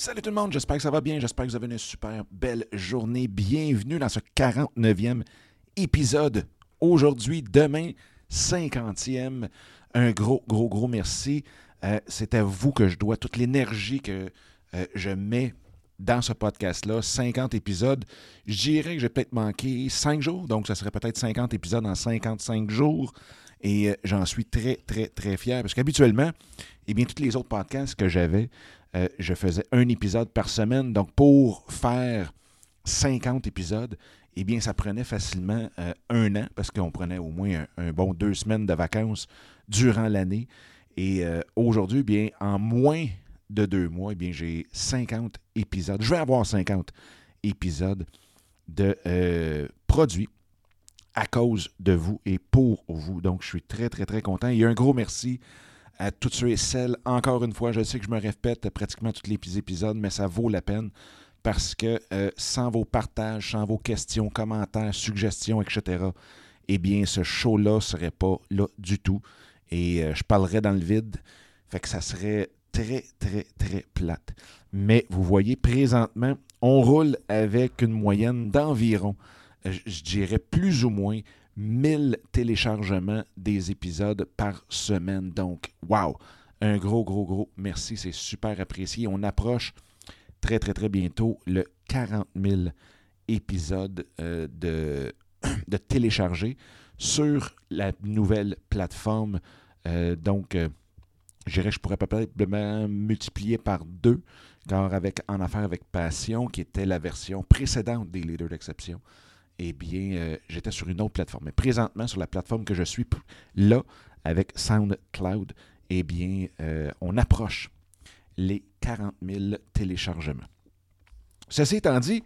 Salut tout le monde, j'espère que ça va bien, j'espère que vous avez une super belle journée. Bienvenue dans ce 49e épisode. Aujourd'hui, demain, 50e. Un gros, gros, gros merci. Euh, c'est à vous que je dois toute l'énergie que euh, je mets dans ce podcast-là. 50 épisodes. Je dirais que j'ai peut-être manqué 5 jours, donc ça serait peut-être 50 épisodes en 55 jours. Et euh, j'en suis très, très, très fier parce qu'habituellement, eh bien, tous les autres podcasts que j'avais, euh, je faisais un épisode par semaine. Donc, pour faire 50 épisodes, eh bien, ça prenait facilement euh, un an parce qu'on prenait au moins un, bon deux semaines de vacances durant l'année. Et euh, aujourd'hui, bien, en moins de deux mois, eh bien, j'ai 50 épisodes. Je vais avoir 50 épisodes de produits à cause de vous et pour vous. Donc, je suis très, très, très content. Et un gros merci à toutes ceux et celles. Encore une fois, je sais que je me répète pratiquement tous les épisodes, mais ça vaut la peine parce que euh, sans vos partages, sans vos questions, commentaires, suggestions, etc., eh bien, ce show-là ne serait pas là du tout. Et euh, je parlerais dans le vide. Fait que ça serait très, très, très plate. Mais vous voyez, présentement, on roule avec une moyenne d'environ, je dirais plus ou moins 1000 téléchargements des épisodes par semaine. Donc, wow! Un gros, gros, gros merci. C'est super apprécié. On approche très, très, très bientôt le 40 000 épisodes euh, de, de télécharger sur la nouvelle plateforme. Euh, donc, euh, je dirais que je pourrais probablement multiplier par deux, car avec En Affaires avec Passion, qui était la version précédente des leaders d'exception, eh bien, euh, j'étais sur une autre plateforme. Mais présentement, sur la plateforme que je suis là, avec SoundCloud, eh bien, euh, on approche les 40 000 téléchargements. Ceci étant dit,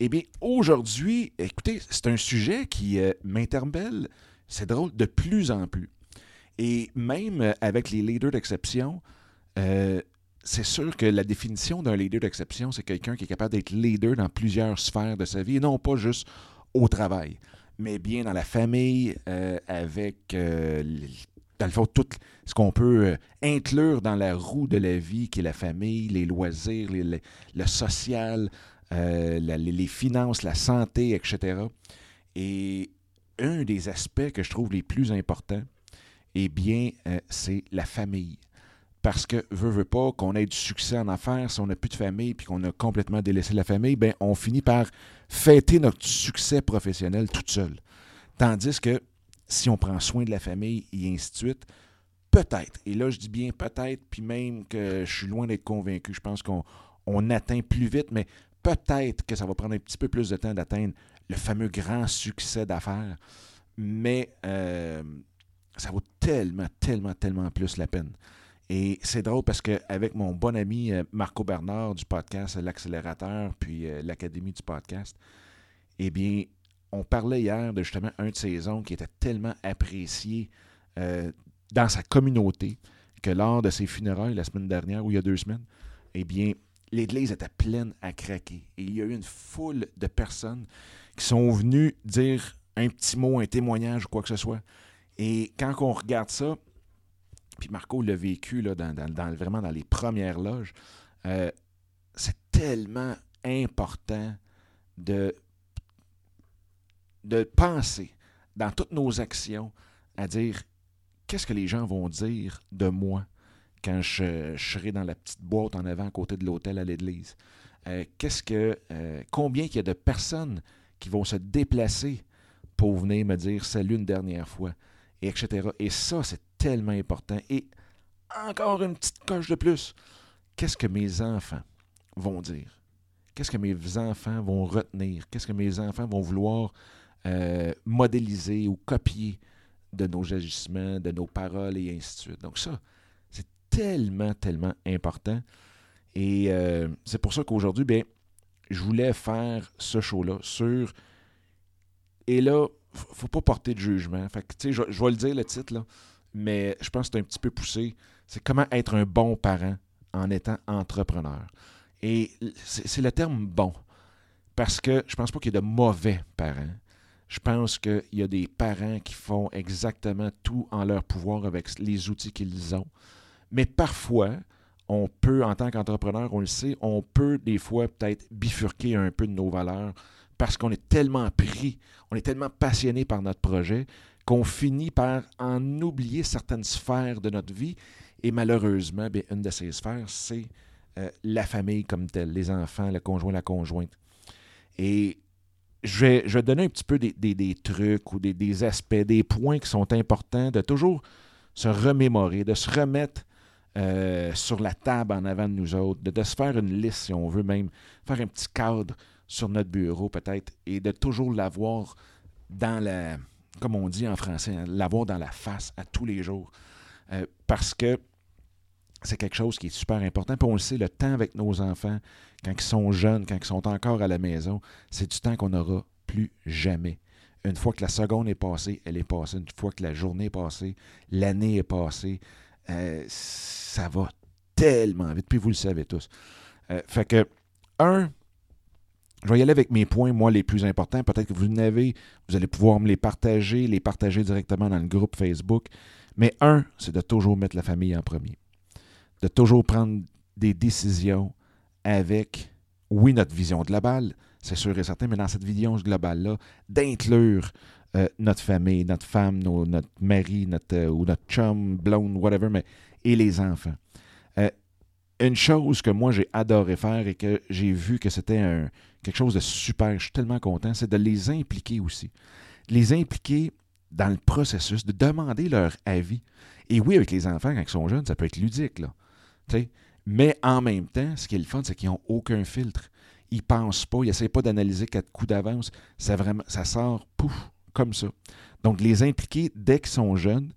eh bien, aujourd'hui, écoutez, c'est un sujet qui euh, m'interpelle, c'est drôle, de plus en plus. Et même avec les leaders d'exception, c'est sûr que la définition d'un leader d'exception, c'est quelqu'un qui est capable d'être leader dans plusieurs sphères de sa vie, et non pas juste au travail, mais bien dans la famille, euh, avec, euh, dans le fond, tout ce qu'on peut euh, inclure dans la roue de la vie, qui est la famille, les loisirs, le social, les finances, la santé, etc. Et un des aspects que je trouve les plus importants, eh bien, c'est la famille parce que veut, veut pas qu'on ait du succès en affaires, si on n'a plus de famille puis qu'on a complètement délaissé la famille, ben on finit par fêter notre succès professionnel toute seule. Tandis que si on prend soin de la famille et ainsi de suite, peut-être, et là je dis bien peut-être, puis même que je suis loin d'être convaincu, je pense qu'on atteint plus vite, mais peut-être que ça va prendre un petit peu plus de temps d'atteindre le fameux grand succès d'affaires, mais euh, ça vaut tellement, tellement, tellement plus la peine. Et c'est drôle parce qu'avec mon bon ami euh, Marco Bernard du podcast L'Accélérateur, puis euh, l'Académie du podcast, eh bien, on parlait hier de justement un de ces oncles qui était tellement apprécié euh, dans sa communauté que lors de ses funérailles la semaine dernière, ou il y a deux semaines, eh bien, l'église était pleine à craquer. Et il y a eu une foule de personnes qui sont venues dire un petit mot, un témoignage ou quoi que ce soit. Et quand on regarde ça, puis Marco l'a vécu vraiment dans les premières loges, euh, c'est tellement important de, penser dans toutes nos actions à dire qu'est-ce que les gens vont dire de moi quand je, serai dans la petite boîte en avant à côté de l'hôtel à l'église? qu'est-ce que, combien il y a de personnes qui vont se déplacer pour venir me dire salut une dernière fois, et etc. Et ça, c'est tellement important. Et encore une petite coche de plus. Qu'est-ce que mes enfants vont dire? Qu'est-ce que mes enfants vont retenir? Qu'est-ce que mes enfants vont vouloir euh, modéliser ou copier de nos agissements, de nos paroles et ainsi de suite? Donc ça, c'est tellement, tellement important. Et euh, c'est pour ça qu'aujourd'hui, bien, je voulais faire ce show-là sur... Et là, faut pas porter de jugement. Fait que, je, je vais le dire, le titre, là, mais je pense que c'est un petit peu poussé. C'est comment être un bon parent en étant entrepreneur. Et c'est le terme bon, parce que je pense pas qu'il y ait de mauvais parents. Je pense qu'il y a des parents qui font exactement tout en leur pouvoir avec les outils qu'ils ont. Mais parfois, on peut, en tant qu'entrepreneur, on le sait, on peut des fois peut-être bifurquer un peu de nos valeurs parce qu'on est tellement pris, on est tellement passionné par notre projet qu'on finit par en oublier certaines sphères de notre vie. Et malheureusement, une de ces sphères, c'est euh, la famille comme telle, les enfants, le conjoint, la conjointe. Et je vais, je donner un petit peu des, trucs ou des, aspects, des points qui sont importants, de toujours se remémorer, de se remettre euh, sur la table en avant de nous autres, de, de, se faire une liste, si on veut même, faire un petit cadre sur notre bureau peut-être, et de toujours l'avoir dans la, comme on dit en français, hein, l'avoir dans la face à tous les jours. Euh, parce que c'est quelque chose qui est super important. Puis on le sait, le temps avec nos enfants, quand ils sont jeunes, quand ils sont encore à la maison, c'est du temps qu'on n'aura plus jamais. Une fois que la seconde est passée, elle est passée. Une fois que la journée est passée, l'année est passée, euh, ça va tellement vite. Puis vous le savez tous. Euh, fait que, un, je vais y aller avec mes points, moi, les plus importants. Peut-être que vous n'avez, vous allez pouvoir me les partager, les partager directement dans le groupe Facebook. Mais un, c'est de toujours mettre la famille en premier. De toujours prendre des décisions avec, oui, notre vision globale, c'est sûr et certain, mais dans cette vision globale-là, d'inclure euh, notre famille, notre femme, notre mari, notre, euh, ou notre chum, blonde, whatever, mais, et les enfants. Euh, une chose que moi j'ai adoré faire et que j'ai vu que c'était quelque chose de super, je suis tellement content, c'est de les impliquer aussi. Les impliquer dans le processus, de demander leur avis. Et oui, avec les enfants, quand ils sont jeunes, ça peut être ludique, là. Mais en même temps, ce qui est le fun, c'est qu'ils n'ont aucun filtre. Ils ne pensent pas, ils n'essaient pas d'analyser quatre coups d'avance. Ça, vraiment, ça sort, pouf, comme ça. Donc, les impliquer dès qu'ils sont jeunes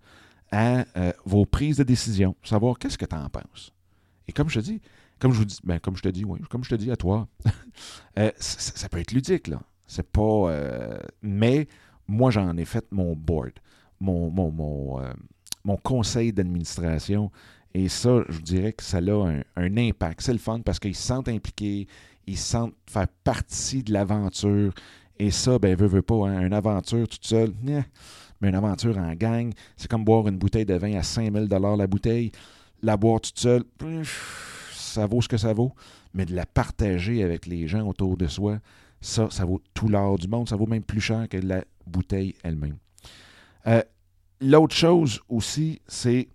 à euh, vos prises de décision, savoir qu'est-ce que tu en penses. Et comme je te dis, comme je vous dis, ben, comme je te dis, comme je te dis à toi, euh, ça, peut être ludique, là. C'est pas. Euh, mais moi, j'en ai fait mon board, mon, mon, mon, euh, conseil d'administration. Et ça, je dirais que ça a un, impact. C'est le fun parce qu'ils se sentent impliqués, ils se sentent faire partie de l'aventure. Et ça, ben, veut, veut pas, hein, une aventure toute seule, mais une aventure en gang, c'est comme boire une bouteille de vin à 5000 la bouteille la boire toute seule, ça vaut ce que ça vaut, mais de la partager avec les gens autour de soi, ça, ça vaut tout l'or du monde. Ça vaut même plus cher que la bouteille elle-même. Euh, l'autre chose aussi, c'est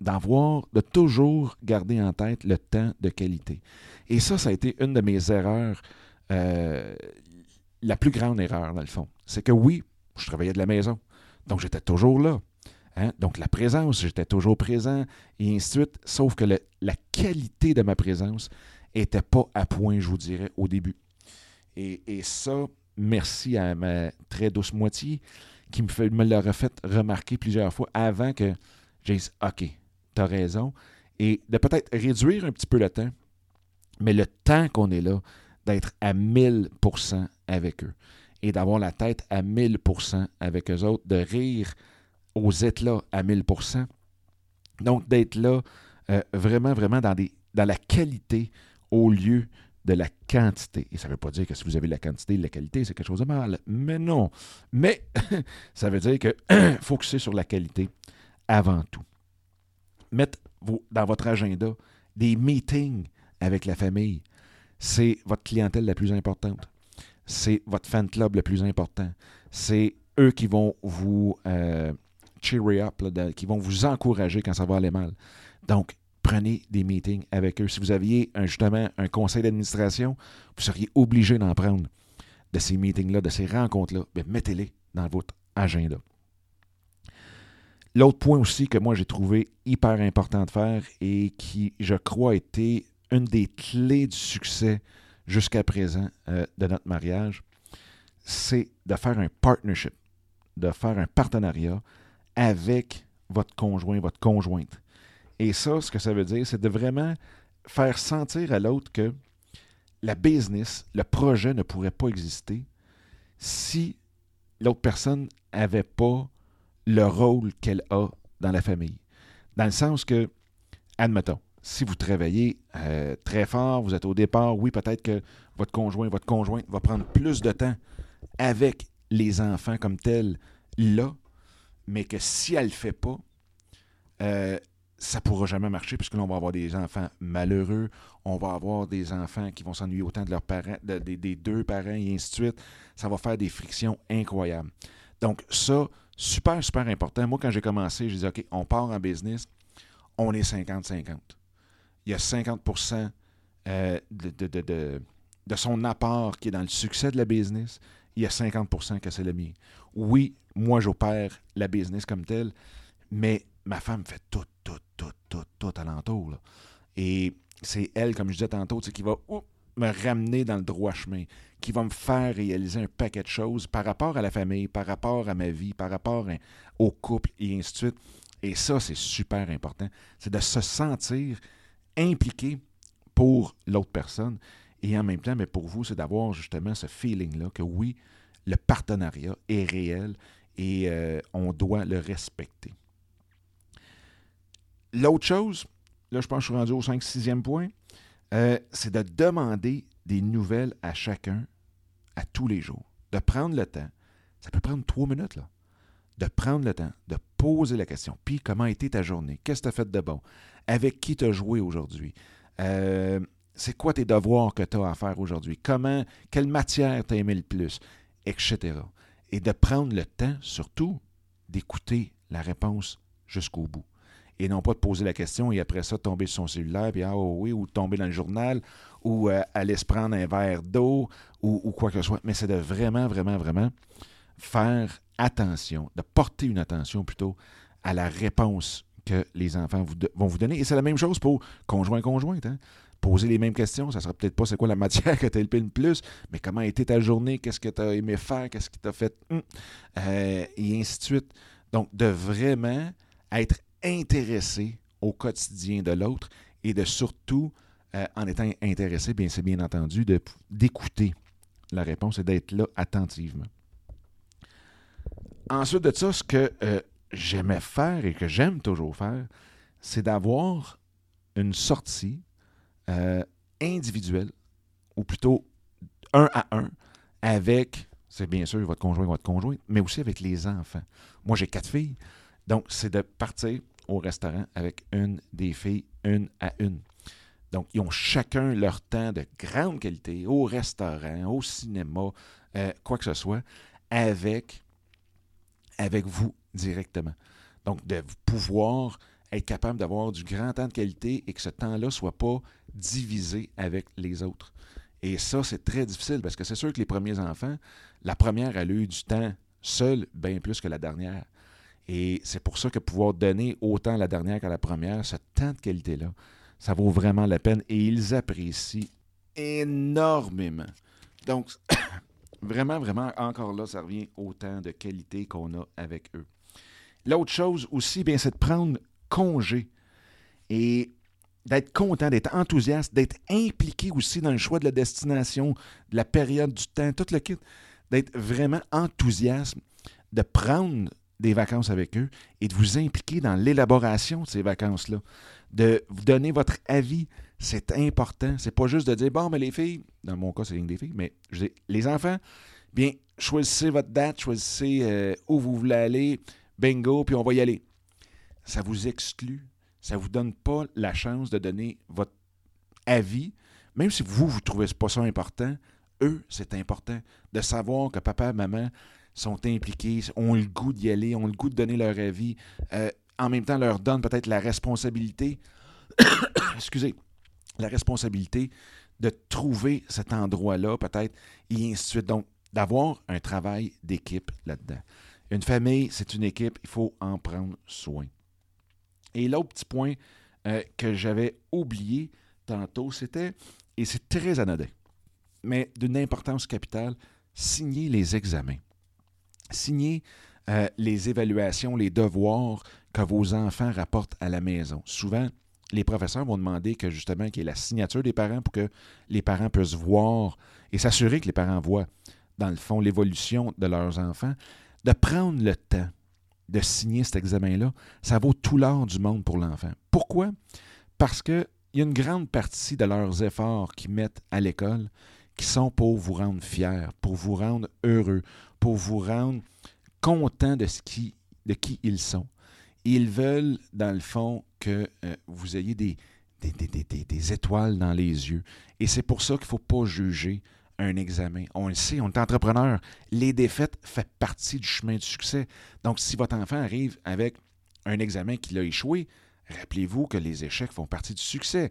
d'avoir, de toujours garder en tête le temps de qualité. Et ça, ça a été une de mes erreurs, euh, la plus grande erreur dans le fond. C'est que oui, je travaillais de la maison, donc j'étais toujours là. Hein? Donc, la présence, j'étais toujours présent, et ainsi de suite, sauf que la qualité de ma présence n'était pas à point, je vous dirais, au début. Et, ça, merci à ma très douce moitié qui me, fait, me l'aurait fait remarquer plusieurs fois avant que j'ai dit OK, tu as raison. Et de peut-être réduire un petit peu le temps, mais le temps qu'on est là, d'être à 1000% avec eux et d'avoir la tête à 1000% avec eux autres, de rire aux là à 1000% Donc, d'être là euh, vraiment, vraiment dans, la qualité au lieu de la quantité. Et ça ne veut pas dire que si vous avez la quantité la qualité, c'est quelque chose de mal. Mais non. Mais ça veut dire que focuser sur la qualité avant tout. Mettre dans votre agenda des meetings avec la famille. C'est votre clientèle la plus importante. C'est votre fan club le plus important. C'est eux qui vont vous euh, cheer up, qui vont vous encourager quand ça va aller mal. Donc, prenez des meetings avec eux. Si vous aviez justement un conseil d'administration, vous seriez obligé d'en prendre de ces meetings-là, de ces rencontres-là. Mettez-les dans votre agenda. L'autre point aussi que moi j'ai trouvé hyper important de faire et qui, je crois, a été une des clés du succès jusqu'à présent euh, de notre mariage, c'est de faire un partnership, de faire un partenariat avec votre conjoint, votre conjointe. Et ça, ce que ça veut dire, c'est de vraiment faire sentir à l'autre que la business, le projet ne pourrait pas exister si l'autre personne n'avait pas le rôle qu'elle a dans la famille. Dans le sens que, admettons, si vous travaillez euh, très fort, vous êtes au départ, oui, peut-être que votre conjoint, votre conjointe va prendre plus de temps avec les enfants comme tels là, mais que si elle ne le fait pas, euh, ça ne pourra jamais marcher, puisque là, on va avoir des enfants malheureux, on va avoir des enfants qui vont s'ennuyer autant de leurs parents, des deux parents, et ainsi de suite. Ça va faire des frictions incroyables. Donc, ça, super, super important. Moi, quand j'ai commencé, je disais, OK, on part en business, on est 50-50. Il y a 50 euh, de, de, son apport qui est dans le succès de la business. Il y a 50% que c'est le mien. Oui, moi, j'opère la business comme telle, mais ma femme fait tout, tout, tout, tout, tout alentour. Et c'est elle, comme je disais tantôt, qui va me ramener dans le droit chemin, qui va me faire réaliser un paquet de choses par rapport à la famille, par rapport à ma vie, par rapport au couple et ainsi de suite. Et ça, c'est super important. C'est de se sentir impliqué pour l'autre personne. Et en même temps, mais pour vous, c'est d'avoir justement ce feeling-là que oui, le partenariat est réel et euh, on doit le respecter. L'autre chose, là, je pense que je suis rendu au 5-6e point, euh, c'est de demander des nouvelles à chacun à tous les jours. De prendre le temps. Ça peut prendre trois minutes, là. De prendre le temps, de poser la question. Puis, comment a été ta journée? Qu'est-ce que tu as fait de bon? Avec qui tu as joué aujourd'hui? Euh, c'est quoi tes devoirs que tu as à faire aujourd'hui? Comment, quelle matière t'as aimé le plus? Etc. Et de prendre le temps, surtout, d'écouter la réponse jusqu'au bout et non pas de poser la question et après ça tomber sur son cellulaire, puis ah oh oui, ou tomber dans le journal, ou euh, aller se prendre un verre d'eau, ou, quoi que ce soit. Mais c'est de vraiment, vraiment, vraiment faire attention, de porter une attention plutôt à la réponse que les enfants vont vous donner. Et c'est la même chose pour conjoint-conjointe. Hein? Poser les mêmes questions, ça ne sera peut-être pas c'est quoi la matière que tu as le plus, mais comment a été ta journée, qu'est-ce que tu as aimé faire, qu'est-ce qui t'a fait, hum, euh, et ainsi de suite. Donc, de vraiment être intéressé au quotidien de l'autre et de surtout, euh, en étant intéressé, bien c'est bien entendu, d'écouter la réponse et d'être là attentivement. Ensuite de ça, ce que euh, j'aimais faire et que j'aime toujours faire, c'est d'avoir une sortie euh, individuelle, ou plutôt un à un, avec, c'est bien sûr votre conjoint votre conjointe, mais aussi avec les enfants. Moi, j'ai quatre filles, donc c'est de partir au restaurant avec une des filles, une à une. Donc, ils ont chacun leur temps de grande qualité au restaurant, au cinéma, euh, quoi que ce soit, avec, avec vous directement. Donc, de pouvoir être capable d'avoir du grand temps de qualité et que ce temps-là ne soit pas divisé avec les autres. Et ça, c'est très difficile parce que c'est sûr que les premiers enfants, la première, a eu du temps seule bien plus que la dernière. Et c'est pour ça que pouvoir donner autant la dernière qu'à la première, ce temps de qualité-là, ça vaut vraiment la peine et ils apprécient énormément. Donc, vraiment, vraiment, encore là, ça revient au de qualité qu'on a avec eux. L'autre chose aussi, bien, c'est de prendre congé et d'être content, d'être enthousiaste, d'être impliqué aussi dans le choix de la destination, de la période du temps, tout le kit, d'être vraiment enthousiaste, de prendre des vacances avec eux et de vous impliquer dans l'élaboration de ces vacances-là. De vous donner votre avis, c'est important. C'est pas juste de dire, bon, mais les filles, dans mon cas, c'est une des filles, mais je dis, les enfants, bien, choisissez votre date, choisissez euh, où vous voulez aller, bingo, puis on va y aller. Ça vous exclut. Ça ne vous donne pas la chance de donner votre avis, même si vous, vous ne trouvez pas ça important, eux, c'est important de savoir que papa, maman, sont impliqués, ont le goût d'y aller, ont le goût de donner leur avis. Euh, en même temps leur donne peut-être la responsabilité, excusez, la responsabilité de trouver cet endroit-là, peut-être, et ainsi de suite. Donc, d'avoir un travail d'équipe là-dedans. Une famille, c'est une équipe, il faut en prendre soin. Et l'autre petit point euh, que j'avais oublié tantôt, c'était, et c'est très anodin, mais d'une importance capitale, signer les examens. Signer euh, les évaluations, les devoirs que vos enfants rapportent à la maison. Souvent, les professeurs vont demander que justement qu'il y ait la signature des parents pour que les parents puissent voir et s'assurer que les parents voient, dans le fond, l'évolution de leurs enfants. De prendre le temps de signer cet examen-là, ça vaut tout l'or du monde pour l'enfant. Pourquoi? Parce qu'il y a une grande partie de leurs efforts qu'ils mettent à l'école qui sont pour vous rendre fiers, pour vous rendre heureux, pour vous rendre content de, ce qui, de qui ils sont. Ils veulent, dans le fond, que euh, vous ayez des, des, étoiles dans les yeux. Et c'est pour ça qu'il ne faut pas juger un examen. On le sait, on est entrepreneur. Les défaites font partie du chemin du succès. Donc, si votre enfant arrive avec un examen qu'il a échoué, rappelez-vous que les échecs font partie du succès.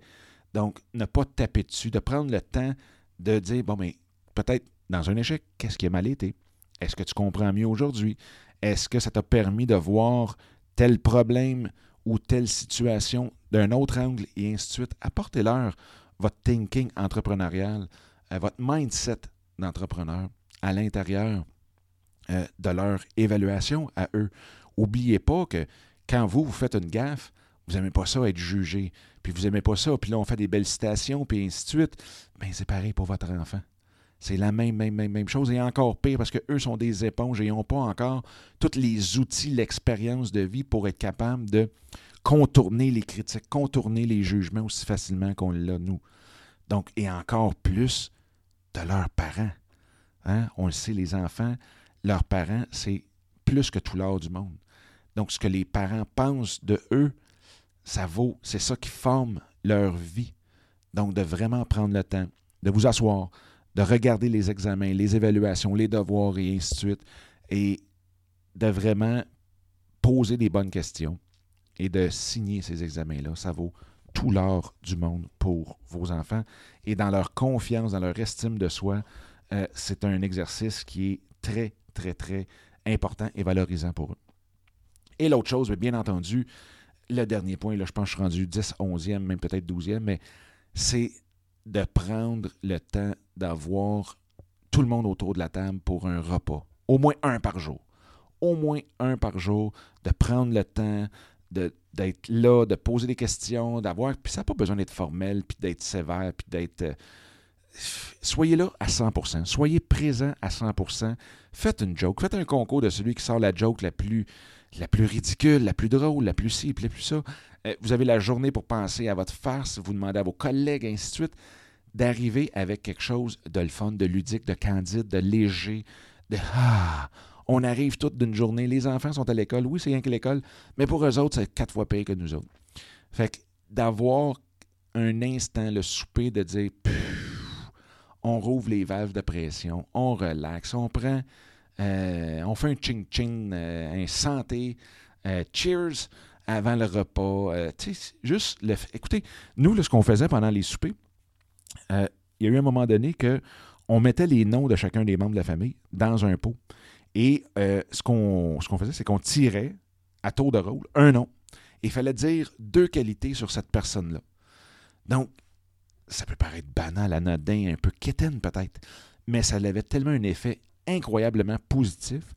Donc, ne pas taper dessus, de prendre le temps de dire, bon, mais peut-être dans un échec, qu'est-ce qui a mal été? Est-ce que tu comprends mieux aujourd'hui? Est-ce que ça t'a permis de voir tel problème ou telle situation d'un autre angle et ainsi de suite? Apportez-leur votre thinking entrepreneurial, euh, votre mindset d'entrepreneur à l'intérieur euh, de leur évaluation à eux. N'oubliez pas que quand vous, vous faites une gaffe, vous n'aimez pas ça être jugé, puis vous n'aimez pas ça, puis là, on fait des belles citations, puis ainsi de suite. Bien, c'est pareil pour votre enfant. C'est la même, même, même, même chose. Et encore pire parce qu'eux sont des éponges et n'ont pas encore tous les outils, l'expérience de vie pour être capables de contourner les critiques, contourner les jugements aussi facilement qu'on l'a, nous. Donc, et encore plus de leurs parents. Hein? On le sait, les enfants, leurs parents, c'est plus que tout l'or du monde. Donc, ce que les parents pensent de eux, ça vaut, c'est ça qui forme leur vie. Donc, de vraiment prendre le temps de vous asseoir, de regarder les examens, les évaluations, les devoirs et ainsi de suite, et de vraiment poser des bonnes questions et de signer ces examens-là. Ça vaut tout l'or du monde pour vos enfants. Et dans leur confiance, dans leur estime de soi, euh, c'est un exercice qui est très, très, très important et valorisant pour eux. Et l'autre chose, bien entendu, le dernier point, là, je pense que je suis rendu 10, 11e, même peut-être 12e, mais c'est de prendre le temps d'avoir tout le monde autour de la table pour un repas. Au moins un par jour. Au moins un par jour, de prendre le temps d'être là, de poser des questions, d'avoir. Puis ça n'a pas besoin d'être formel, puis d'être sévère, puis d'être. Euh, soyez là à 100%. Soyez présent à 100%. Faites une joke. Faites un concours de celui qui sort la joke la plus, la plus ridicule, la plus drôle, la plus ci, la plus ça. Euh, vous avez la journée pour penser à votre farce, vous demandez à vos collègues, ainsi de suite, d'arriver avec quelque chose de le fun, de ludique, de candide, de léger, de Ah! On arrive toute d'une journée. Les enfants sont à l'école. Oui, c'est rien que l'école, mais pour eux autres, c'est quatre fois pire que nous autres. Fait que d'avoir un instant, le souper, de dire on rouvre les valves de pression, on relaxe, on prend, euh, on fait un ching-ching, euh, un santé, euh, cheers avant le repas. Juste, le, écoutez, nous, ce qu'on faisait pendant les soupers, il y a eu un moment donné que on mettait les noms de chacun des membres de la famille dans un pot. Et euh, ce qu'on faisait, c'est qu'on tirait à tour de rôle un nom. Et il fallait dire deux qualités sur cette personne-là. Donc, ça peut paraître banal, anodin, un peu quétaine peut-être, mais ça avait tellement un effet incroyablement positif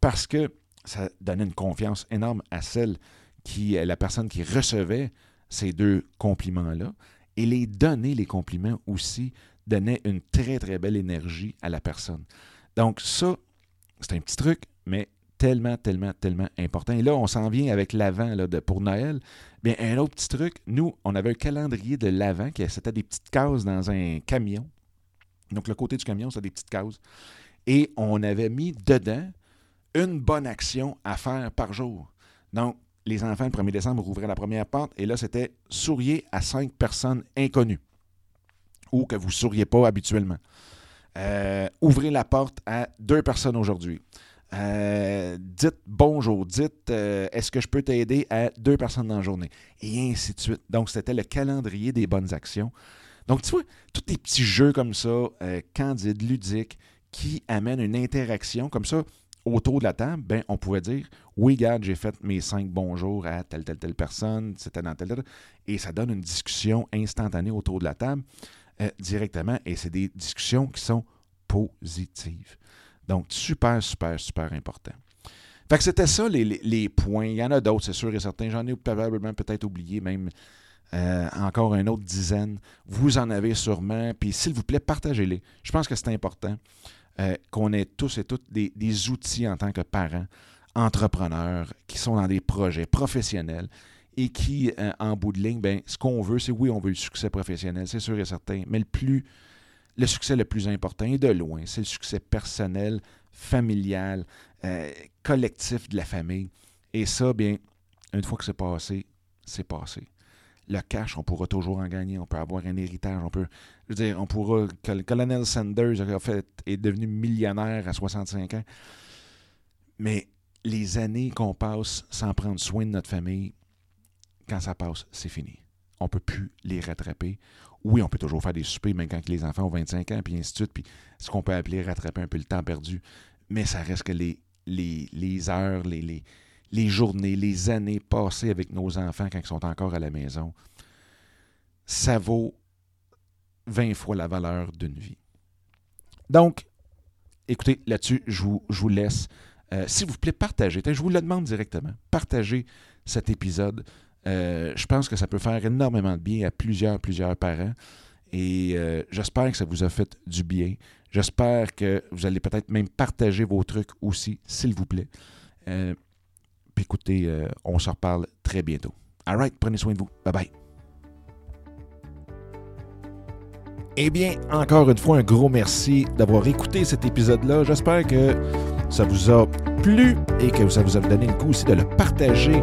parce que ça donnait une confiance énorme à celle qui, la personne qui recevait ces deux compliments-là, et les donner, les compliments aussi, donnait une très, très belle énergie à la personne. Donc ça, c'est un petit truc, mais tellement, tellement, tellement important. Et là, on s'en vient avec l'avant pour Noël. Bien, un autre petit truc, nous, on avait un calendrier de l'avant, qui c'était des petites cases dans un camion. Donc, le côté du camion, c'était des petites cases. Et on avait mis dedans une bonne action à faire par jour. Donc, les enfants, le 1er décembre, rouvraient la première porte et là, c'était souriez à cinq personnes inconnues ou que vous ne souriez pas habituellement. Euh, ouvrez la porte à deux personnes aujourd'hui. euh, dites bonjour, dites euh, est-ce que je peux t'aider à deux personnes dans la journée, et ainsi de suite. Donc, c'était le calendrier des bonnes actions. Donc, tu vois, tous les petits jeux comme ça, candides, ludiques, qui amènent une interaction comme ça autour de la table, ben, on pouvait dire oui, regarde, j'ai fait mes cinq bonjours à telle, telle, telle personne, c'était dans telle, telle, et ça donne une discussion instantanée autour de la table directement, et c'est des discussions qui sont positives. Donc, super, super, super important. Fait que c'était ça les, points. Il y en a d'autres, c'est sûr et certain. J'en ai probablement peut-être oublié même euh, encore une autre dizaine. Vous en avez sûrement. Puis s'il vous plaît, partagez-les. Je pense que c'est important euh, qu'on ait tous et toutes des, outils en tant que parents, entrepreneurs, qui sont dans des projets professionnels et qui, euh, en bout de ligne, ben, ce qu'on veut, c'est oui, on veut le succès professionnel, c'est sûr et certain, mais le plus le succès le plus important, et de loin, c'est le succès personnel, familial, euh, collectif de la famille. Et ça, bien, une fois que c'est passé, c'est passé. Le cash, on pourra toujours en gagner, on peut avoir un héritage, on peut, je veux dire, on pourra, colonel Sanders a fait, est devenu millionnaire à 65 ans, mais les années qu'on passe sans prendre soin de notre famille, quand ça passe, c'est fini. On ne peut plus les rattraper oui, on peut toujours faire des soupers, même quand les enfants ont 25 ans, puis ainsi de suite, puis ce qu'on peut appeler rattraper un peu le temps perdu. Mais ça reste que les, les, heures, les, les, journées, les années passées avec nos enfants quand ils sont encore à la maison, ça vaut 20 fois la valeur d'une vie. Donc, écoutez, là-dessus, je vous, je vous laisse. Euh, s'il vous plaît, partagez. Je vous le demande directement. Partagez cet épisode. Euh, je pense que ça peut faire énormément de bien à plusieurs, plusieurs parents. Et euh, j'espère que ça vous a fait du bien. J'espère que vous allez peut-être même partager vos trucs aussi, s'il vous plaît. Euh, puis écoutez, on se reparle très bientôt. All right, prenez soin de vous. Bye bye. Eh bien, encore une fois, un gros merci d'avoir écouté cet épisode-là. J'espère que ça vous a plu et que ça vous a donné le coup aussi de le partager